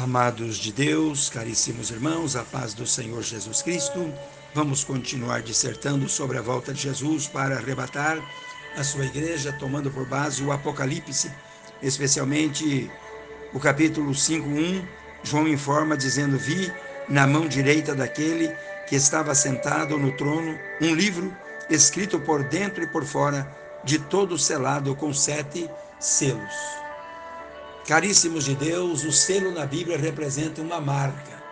Amados de Deus, caríssimos irmãos, a paz do Senhor Jesus Cristo, vamos continuar dissertando sobre a volta de Jesus para arrebatar a sua igreja, tomando por base o Apocalipse, especialmente o capítulo 5:1. João informa dizendo: "Vi na mão direita daquele que estava sentado no trono um livro escrito por dentro e por fora, de todo selado com sete selos." Caríssimos de Deus, o selo na Bíblia representa uma marca.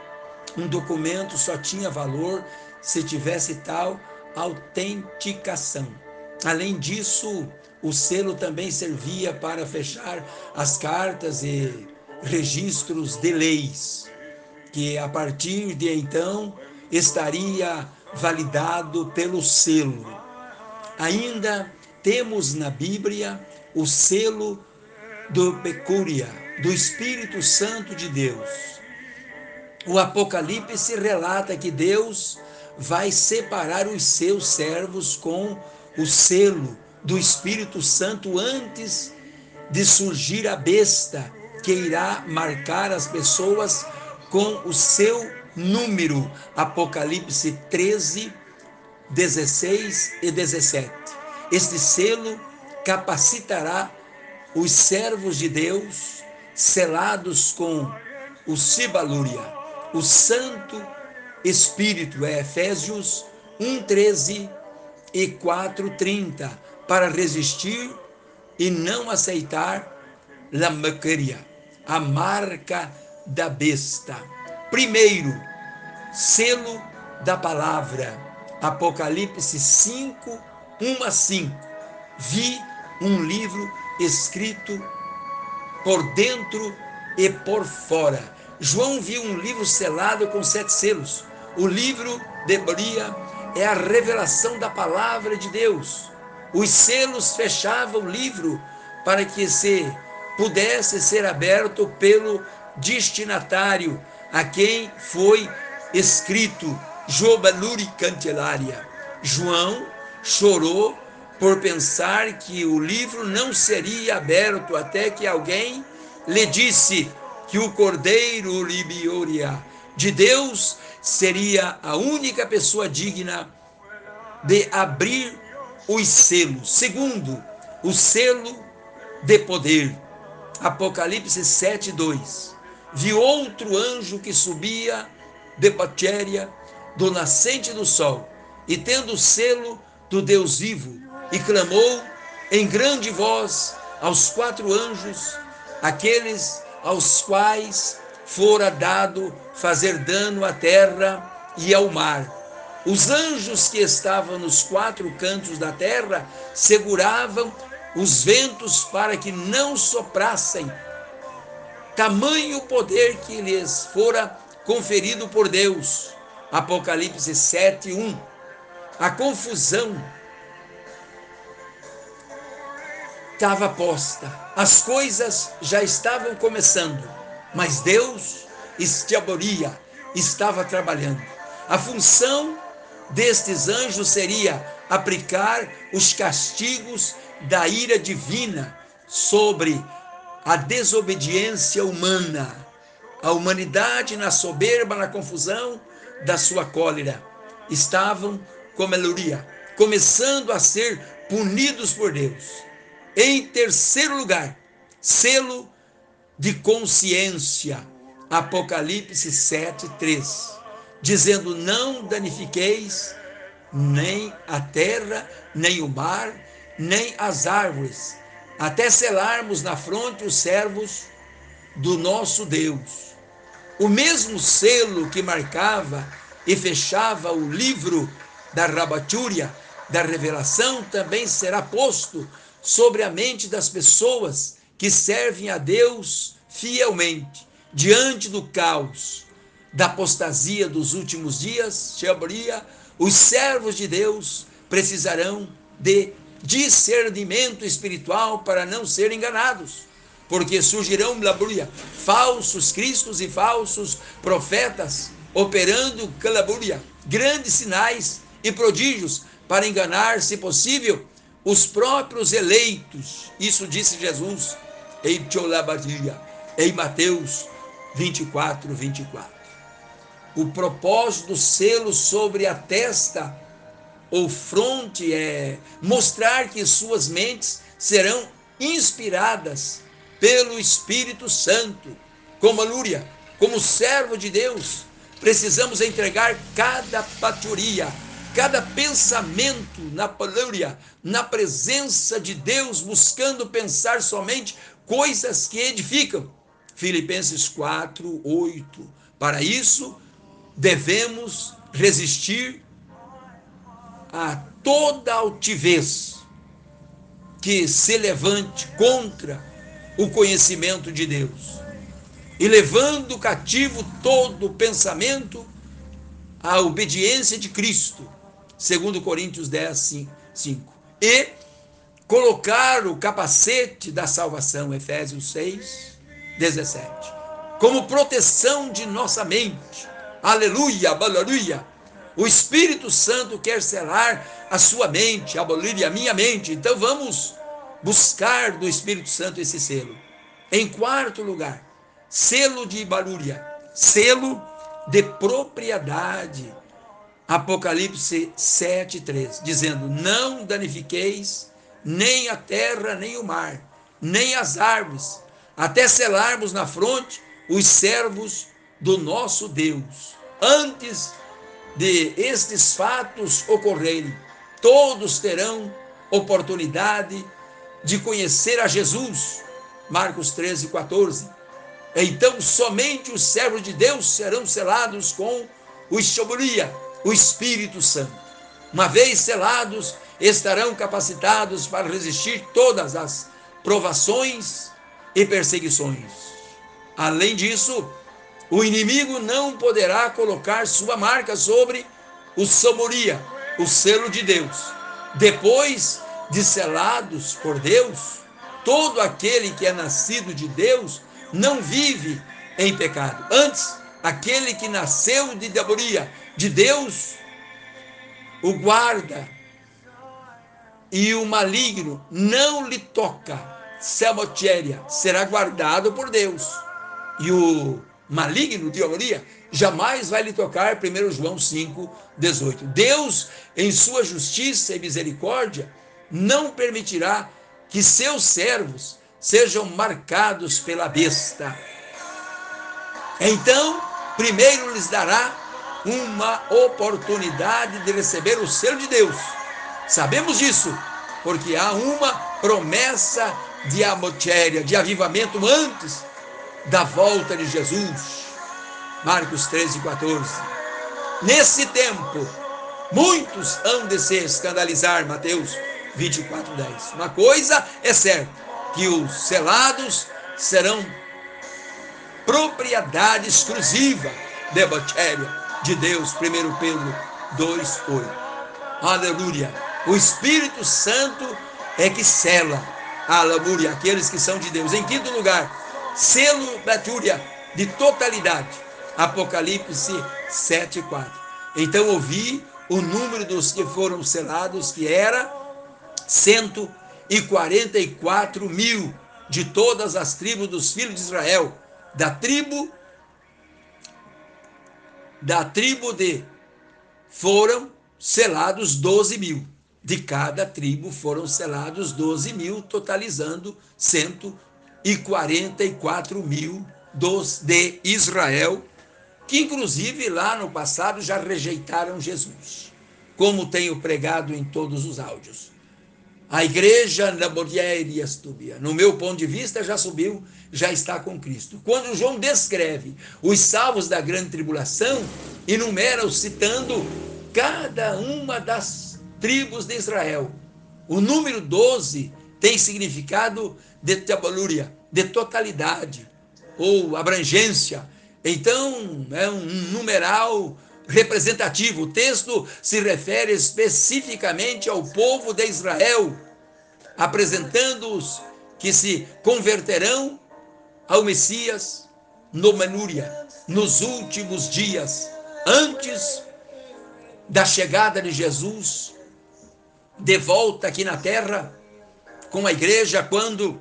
Um documento só tinha valor se tivesse tal autenticação. Além disso, o selo também servia para fechar as cartas e registros de leis, que a partir de então estaria validado pelo selo. Ainda temos na Bíblia o selo do Pecúria, do Espírito Santo de Deus. O Apocalipse relata que Deus vai separar os seus servos com o selo do Espírito Santo antes de surgir a besta que irá marcar as pessoas com o seu número. Apocalipse 13, 16 e 17. Este selo capacitará os servos de Deus, selados com o Sibalúria, o Santo Espírito, é Efésios 1,13 e 4,30, para resistir e não aceitar la maqueria, a marca da besta. Primeiro, selo da palavra, Apocalipse 5, 1 a 5. Vi um livro escrito por dentro e por fora. João viu um livro selado com sete selos. O livro de Bria é a revelação da palavra de Deus. Os selos fechavam o livro para que se pudesse ser aberto pelo destinatário a quem foi escrito Jobaluri Cantelária. João chorou por pensar que o livro não seria aberto até que alguém lhe disse que o Cordeiro Libioria de Deus seria a única pessoa digna de abrir os selos. Segundo, o selo de poder. Apocalipse 7, 2. Vi outro anjo que subia de Patéria, do nascente do sol, e tendo o selo do Deus vivo, e clamou em grande voz aos quatro anjos, aqueles aos quais fora dado fazer dano à terra e ao mar. Os anjos que estavam nos quatro cantos da terra seguravam os ventos para que não soprassem. Tamanho poder que lhes fora conferido por Deus. Apocalipse 7, 1. A confusão estava posta, as coisas já estavam começando, mas Deus, Estiaboria, estava trabalhando. A função destes anjos seria aplicar os castigos da ira divina sobre a desobediência humana, a humanidade na soberba, na confusão da sua cólera. Estavam, como Eluria, começando a ser punidos por Deus. Em terceiro lugar, selo de consciência. Apocalipse 7, 3. Dizendo: Não danifiqueis nem a terra, nem o mar, nem as árvores, até selarmos na fronte os servos do nosso Deus. O mesmo selo que marcava e fechava o livro da rabatúria, da revelação, também será posto sobre a mente das pessoas que servem a Deus fielmente diante do caos da apostasia dos últimos dias, Sheabria, os servos de Deus precisarão de discernimento espiritual para não serem enganados, porque surgirão, Labruia, falsos cristos e falsos profetas operando, Calabruia, grandes sinais e prodígios para enganar, se possível, os próprios eleitos. Isso disse Jesus em Tcholabadia, em Mateus 24, 24. O propósito do selo sobre a testa ou fronte é mostrar que suas mentes serão inspiradas pelo Espírito Santo. Como Lúria, como servo de Deus, precisamos entregar cada paturia, cada pensamento na Lúria, na presença de Deus, buscando pensar somente coisas que edificam. Filipenses 4, 8. Para isso, devemos resistir a toda altivez que se levante contra o conhecimento de Deus e levando cativo todo pensamento à obediência de Cristo, segundo Coríntios 10, 5. E colocar o capacete da salvação, Efésios 6, 17, como proteção de nossa mente. Aleluia, aleluia. O Espírito Santo quer selar a sua mente, abolir a minha mente. Então vamos buscar do Espírito Santo esse selo. Em quarto lugar, selo de balúria, selo de propriedade. Apocalipse 7:3, dizendo: "Não danifiqueis nem a terra, nem o mar, nem as árvores, até selarmos na fronte os servos do nosso Deus. Antes de estes fatos ocorrerem, todos terão oportunidade de conhecer a Jesus. Marcos 13, 14. Então, somente os servos de Deus serão selados com o Ishoburia, o Espírito Santo. Uma vez selados, estarão capacitados para resistir todas as provações e perseguições. Além disso, o inimigo não poderá colocar sua marca sobre o Samoria, o selo de Deus. Depois de selados por Deus, todo aquele que é nascido de Deus não vive em pecado. Antes, aquele que nasceu de Daboria, de Deus, o guarda e o maligno não lhe toca. Selmotéria será guardado por Deus. E o maligno, teoria, jamais vai lhe tocar, 1 João 5, 18. Deus, em sua justiça e misericórdia, não permitirá que seus servos sejam marcados pela besta. Então, primeiro lhes dará uma oportunidade de receber o selo de Deus. Sabemos disso, porque há uma promessa de amotéria, de avivamento antes da volta de Jesus. Marcos 13, 14. Nesse tempo, muitos hão de se escandalizar, Mateus 24, 10. Uma coisa é certa, que os selados serão propriedade exclusiva de Botéria de Deus, 1 Pedro 2, 8. Aleluia. O Espírito Santo é que sela, aleluia, aqueles que são de Deus. Em quinto lugar, selo da Túria de totalidade. Apocalipse 7, 4. Então ouvi o número dos que foram selados, que era 144 mil de todas as tribos dos filhos de Israel, da tribo da tribo de foram selados 12 mil. De cada tribo foram selados 12 mil, totalizando 144 e 44 mil dos de Israel, que inclusive lá no passado já rejeitaram Jesus, como tenho pregado em todos os áudios. A igreja na e Astúbia, no meu ponto de vista, já subiu, já está com Cristo. Quando João descreve os salvos da grande tribulação, enumera-os citando cada uma das tribos de Israel. O número 12 tem significado de tabalúria, de totalidade ou abrangência. Então, é um numeral representativo. O texto se refere especificamente ao povo de Israel, apresentando-os que se converterão ao Messias no Menúria, nos últimos dias, antes da chegada de Jesus de volta aqui na terra com a igreja, quando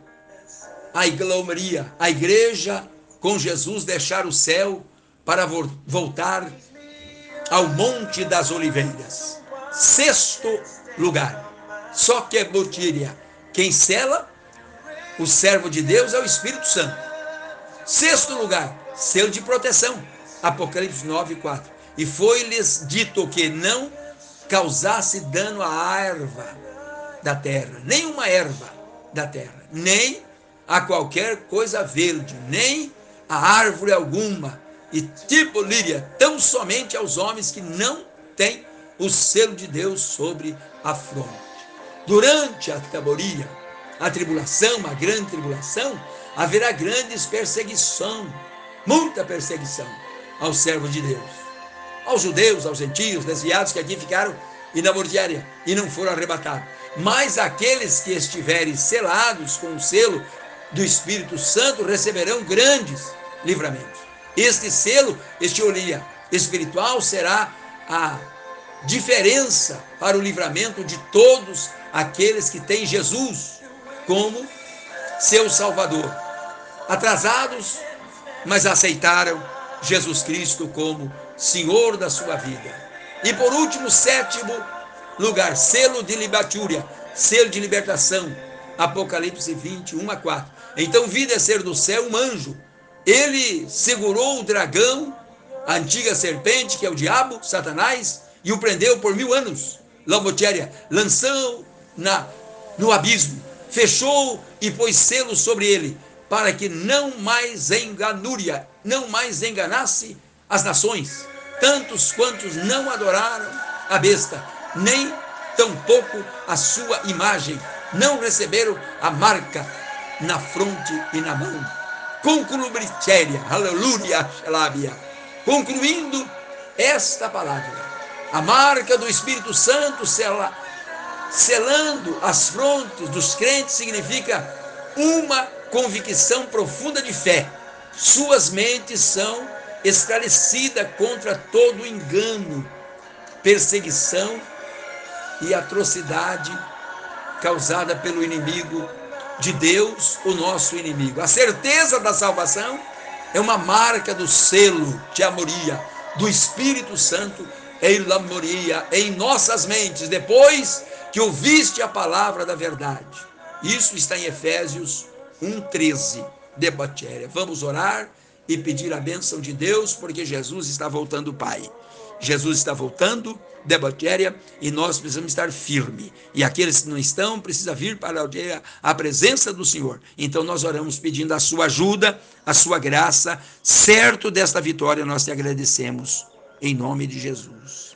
a iglomeria, a igreja com Jesus deixar o céu para voltar ao Monte das Oliveiras. Sexto lugar, só que é botíria. Quem cela o servo de Deus é o Espírito Santo. Sexto lugar, selo de proteção. Apocalipse 9, 4. E foi-lhes dito que não causasse dano à erva da terra, nem uma erva da terra, nem a qualquer coisa verde, nem a árvore alguma, e tipo líria, tão somente aos homens que não têm o selo de Deus sobre a fronte. Durante a taboria, a tribulação, a grande tribulação, haverá grandes perseguição, muita perseguição aos servos de Deus, aos judeus, aos gentios, desviados que aqui ficaram e na mordiária e não foram arrebatados. Mas aqueles que estiverem selados com o selo do Espírito Santo receberão grandes livramentos. Este selo, este olhia espiritual será a diferença para o livramento de todos aqueles que têm Jesus como seu Salvador. Atrasados, mas aceitaram Jesus Cristo como Senhor da sua vida. E por último, sétimo lugar, selo de libatúria, selo de libertação. Apocalipse 21 a 4. Então vi descer do céu um anjo. Ele segurou o dragão, a antiga serpente, que é o diabo, Satanás, e o prendeu por mil anos. Lambotéria, lançou na, no abismo fechou e pôs selo sobre ele, para que não mais enganúria, não mais enganasse as nações, tantos quantos não adoraram a besta, nem tampouco a sua imagem, não receberam a marca na fronte e na mão. Conclubritéria, aleluia, xelábia. Concluindo esta palavra, a marca do Espírito Santo será selando as frontes dos crentes significa uma convicção profunda de fé. Suas mentes são esclarecidas contra todo engano, perseguição e atrocidade causada pelo inimigo de Deus, o nosso inimigo. A certeza da salvação é uma marca do selo de amoria do Espírito Santo em lamoria em nossas mentes. Depois que ouviste a palavra da verdade. Isso está em Efésios 1,13 de Batéria. Vamos orar e pedir a bênção de Deus, porque Jesus está voltando, Pai. Jesus está voltando de Batéria e nós precisamos estar firme. E aqueles que não estão, precisam vir para a presença do Senhor. Então nós oramos pedindo a sua ajuda, a sua graça. Certo desta vitória, nós te agradecemos. Em nome de Jesus.